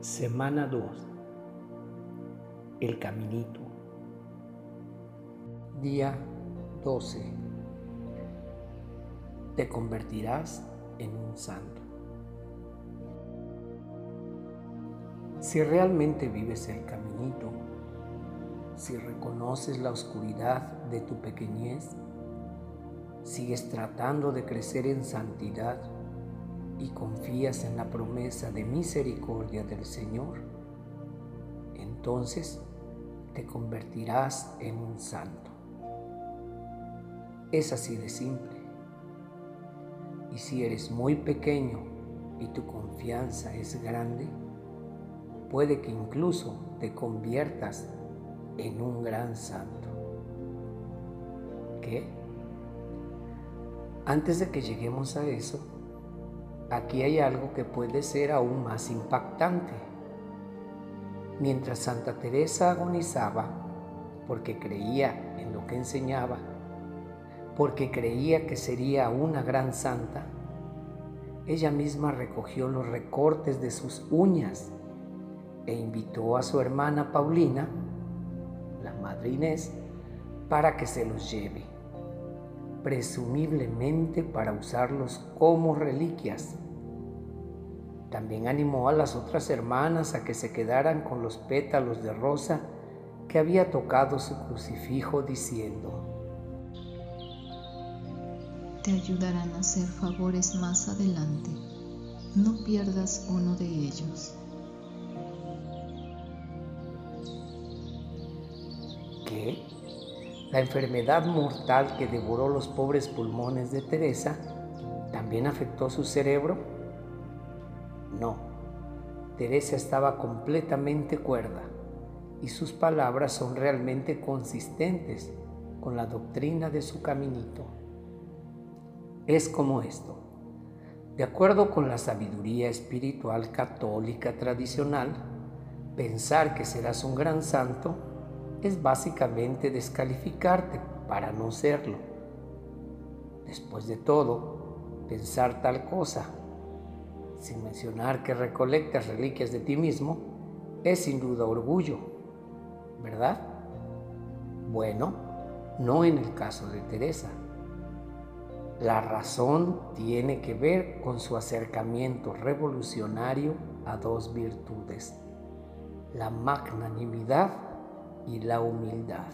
Semana 2. El Caminito. Día 12. Te convertirás en un santo. Si realmente vives el caminito, si reconoces la oscuridad de tu pequeñez, sigues tratando de crecer en santidad, y confías en la promesa de misericordia del Señor, entonces te convertirás en un santo. Es así de simple. Y si eres muy pequeño y tu confianza es grande, puede que incluso te conviertas en un gran santo. ¿Qué? Antes de que lleguemos a eso, aquí hay algo que puede ser aún más impactante. Mientras Santa Teresa agonizaba, porque creía en lo que enseñaba, porque creía que sería una gran santa, ella misma recogió los recortes de sus uñas e invitó a su hermana Paulina, la madre Inés, para que se los lleve presumiblemente para usarlos como reliquias. También animó a las otras hermanas a que se quedaran con los pétalos de rosa que había tocado su crucifijo diciendo, Te ayudarán a hacer favores más adelante. No pierdas uno de ellos. ¿Qué? La enfermedad mortal que devoró los pobres pulmones de Teresa también afectó su cerebro. No, Teresa estaba completamente cuerda y sus palabras son realmente consistentes con la doctrina de su caminito. Es como esto. De acuerdo con la sabiduría espiritual católica tradicional, pensar que serás un gran santo es básicamente descalificarte para no serlo. Después de todo, pensar tal cosa, sin mencionar que recolectas reliquias de ti mismo, es sin duda orgullo, ¿verdad? Bueno, no en el caso de Teresa. La razón tiene que ver con su acercamiento revolucionario a dos virtudes, la magnanimidad y la humildad.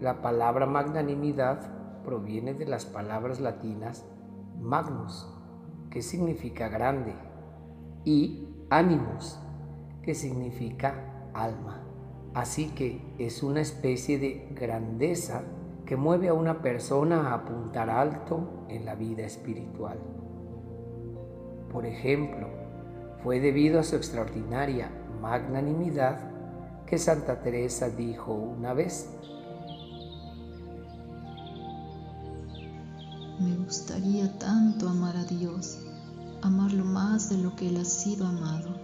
La palabra magnanimidad proviene de las palabras latinas magnus, que significa grande, y animus, que significa alma. Así que es una especie de grandeza que mueve a una persona a apuntar alto en la vida espiritual. Por ejemplo, fue debido a su extraordinaria magnanimidad que Santa Teresa dijo una vez. Gustaría tanto amar a Dios, amarlo más de lo que Él ha sido amado.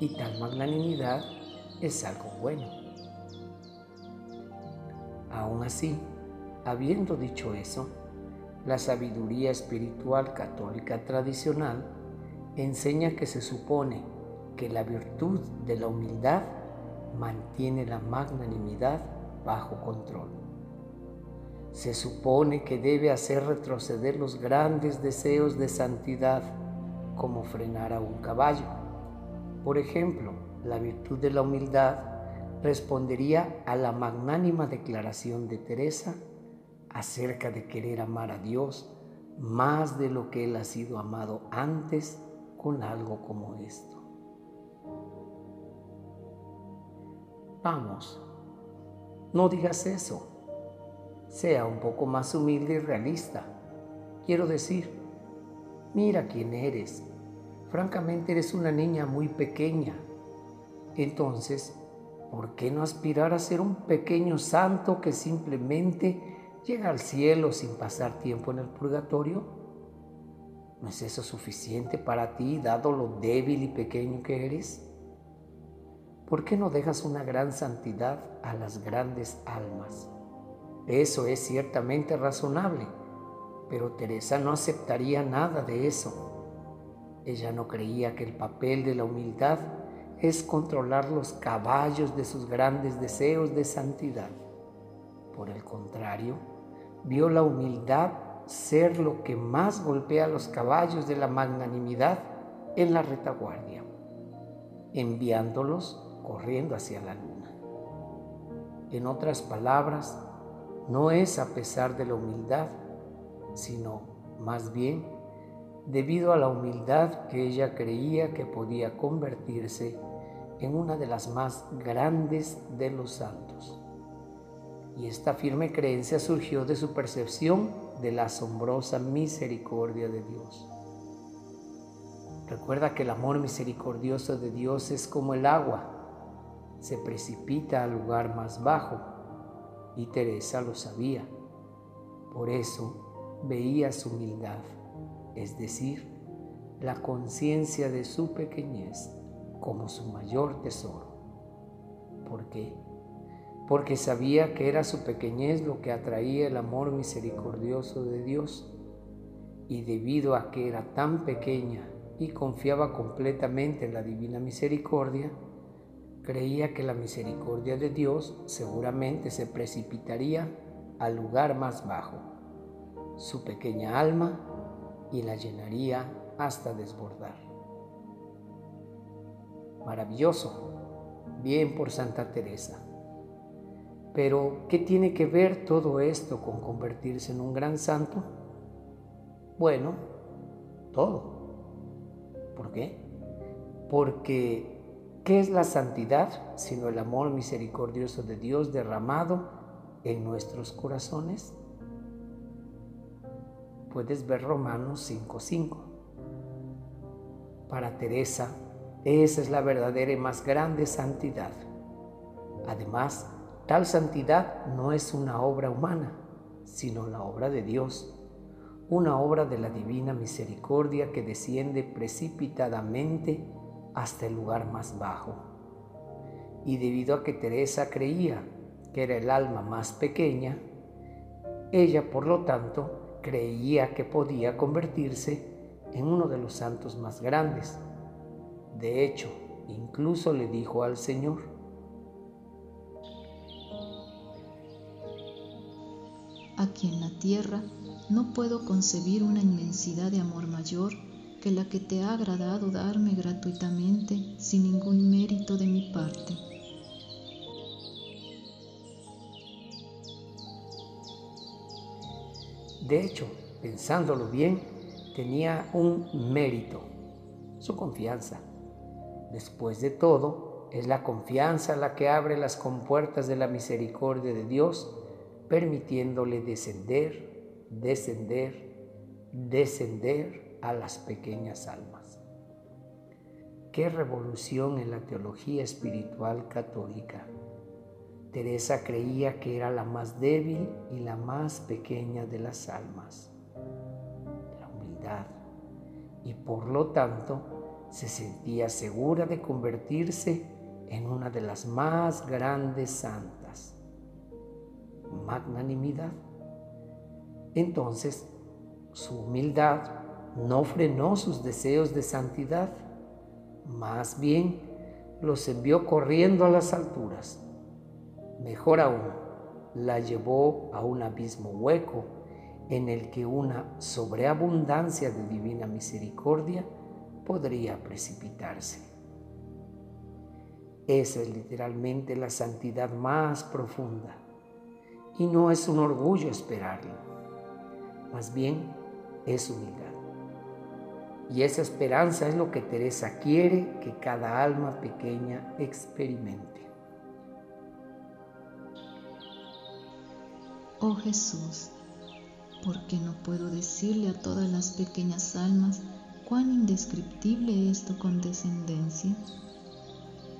Y tal magnanimidad es algo bueno. Aún así, habiendo dicho eso, la sabiduría espiritual católica tradicional enseña que se supone que la virtud de la humildad mantiene la magnanimidad bajo control. Se supone que debe hacer retroceder los grandes deseos de santidad como frenar a un caballo. Por ejemplo, la virtud de la humildad respondería a la magnánima declaración de Teresa acerca de querer amar a Dios más de lo que Él ha sido amado antes con algo como esto. Vamos, no digas eso. Sea un poco más humilde y realista. Quiero decir, mira quién eres. Francamente eres una niña muy pequeña. Entonces, ¿por qué no aspirar a ser un pequeño santo que simplemente llega al cielo sin pasar tiempo en el purgatorio? ¿No es eso suficiente para ti, dado lo débil y pequeño que eres? ¿Por qué no dejas una gran santidad a las grandes almas? Eso es ciertamente razonable, Pero Teresa no aceptaría nada de eso. Ella no creía que el papel de la humildad es controlar los caballos de sus grandes deseos de santidad. Por el contrario, vio la humildad ser lo que más golpea los caballos de la magnanimidad en la retaguardia, enviándolos corriendo hacia la luna. En otras palabras, no es a pesar de la humildad, sino más bien debido a la humildad que ella creía que podía convertirse en una de las más grandes de los santos. Y esta firme creencia surgió de su percepción de la asombrosa misericordia de Dios. Recuerda que el amor misericordioso de Dios es como el agua, se precipita al lugar más bajo, y Teresa lo sabía. Por eso veía su humildad, es decir, la conciencia de su pequeñez como su mayor tesoro. ¿Por qué? Porque sabía que era su pequeñez lo que atraía el amor misericordioso de Dios. Y debido a que era tan pequeña y confiaba completamente en la divina misericordia, creía que la misericordia de Dios seguramente se precipitaría al lugar más bajo, su pequeña alma, y la llenaría hasta desbordar. Maravilloso, bien por Santa Teresa. Pero, ¿qué tiene que ver todo esto con convertirse en un gran santo? Bueno, todo. ¿Por qué? Porque, ¿qué es la santidad sino el amor misericordioso de Dios derramado en nuestros corazones? Puedes ver Romanos 5.5. Para Teresa, esa es la verdadera y más grande santidad. Además, tal santidad no es una obra humana, sino la obra de Dios, una obra de la divina misericordia que desciende precipitadamente hasta el lugar más bajo. Y debido a que Teresa creía que era el alma más pequeña, ella, por lo tanto, creía que podía convertirse en uno de los santos más grandes de hecho, incluso le dijo al Señor, Aquí en la tierra no puedo concebir una inmensidad de amor mayor que la que te ha agradado darme gratuitamente sin ningún mérito de mi parte. De hecho, pensándolo bien, tenía un mérito, su confianza. Después de todo, es la confianza la que abre las compuertas de la misericordia de Dios, permitiéndole descender, descender, descender a las pequeñas almas. Qué revolución en la teología espiritual católica. Teresa creía que era la más débil y la más pequeña de las almas, la humildad, y por lo tanto se sentía segura de convertirse en una de las más grandes santas. Magnanimidad. Entonces, su humildad no frenó sus deseos de santidad, más bien los envió corriendo a las alturas. Mejor aún, la llevó a un abismo hueco en el que una sobreabundancia de divina misericordia podría precipitarse. Esa es literalmente la santidad más profunda y no es un orgullo esperarlo, más bien es humildad. Y esa esperanza es lo que Teresa quiere que cada alma pequeña experimente. Oh Jesús, ¿por qué no puedo decirle a todas las pequeñas almas cuán indescriptible es tu condescendencia.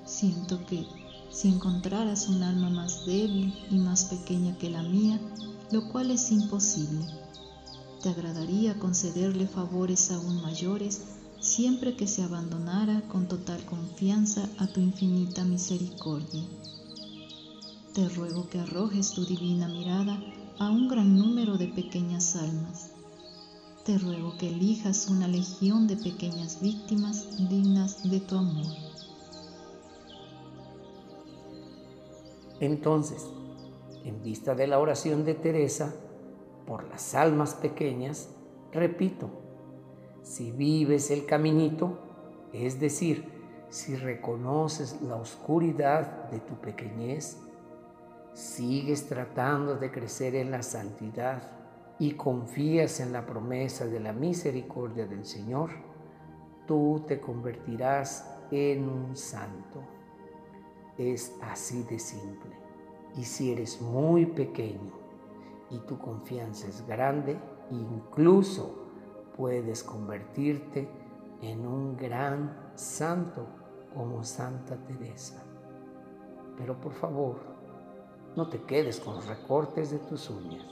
Siento que si encontraras un alma más débil y más pequeña que la mía, lo cual es imposible, te agradaría concederle favores aún mayores siempre que se abandonara con total confianza a tu infinita misericordia. Te ruego que arrojes tu divina mirada a un gran número de pequeñas almas te ruego que elijas una legión de pequeñas víctimas dignas de tu amor. Entonces, en vista de la oración de Teresa, por las almas pequeñas, repito, si vives el caminito, es decir, si reconoces la oscuridad de tu pequeñez, sigues tratando de crecer en la santidad y confías en la promesa de la misericordia del Señor, tú te convertirás en un santo. Es así de simple. Y si eres muy pequeño y tu confianza es grande, incluso puedes convertirte en un gran santo como Santa Teresa. Pero por favor, no te quedes con los recortes de tus uñas.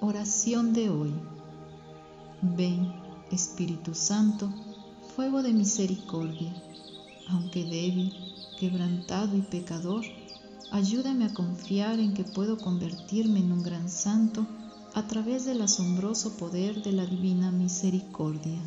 Oración de hoy. Ven, Espíritu Santo, fuego de misericordia, aunque débil, quebrantado y pecador, ayúdame a confiar en que puedo convertirme en un gran santo a través del asombroso poder de la divina misericordia.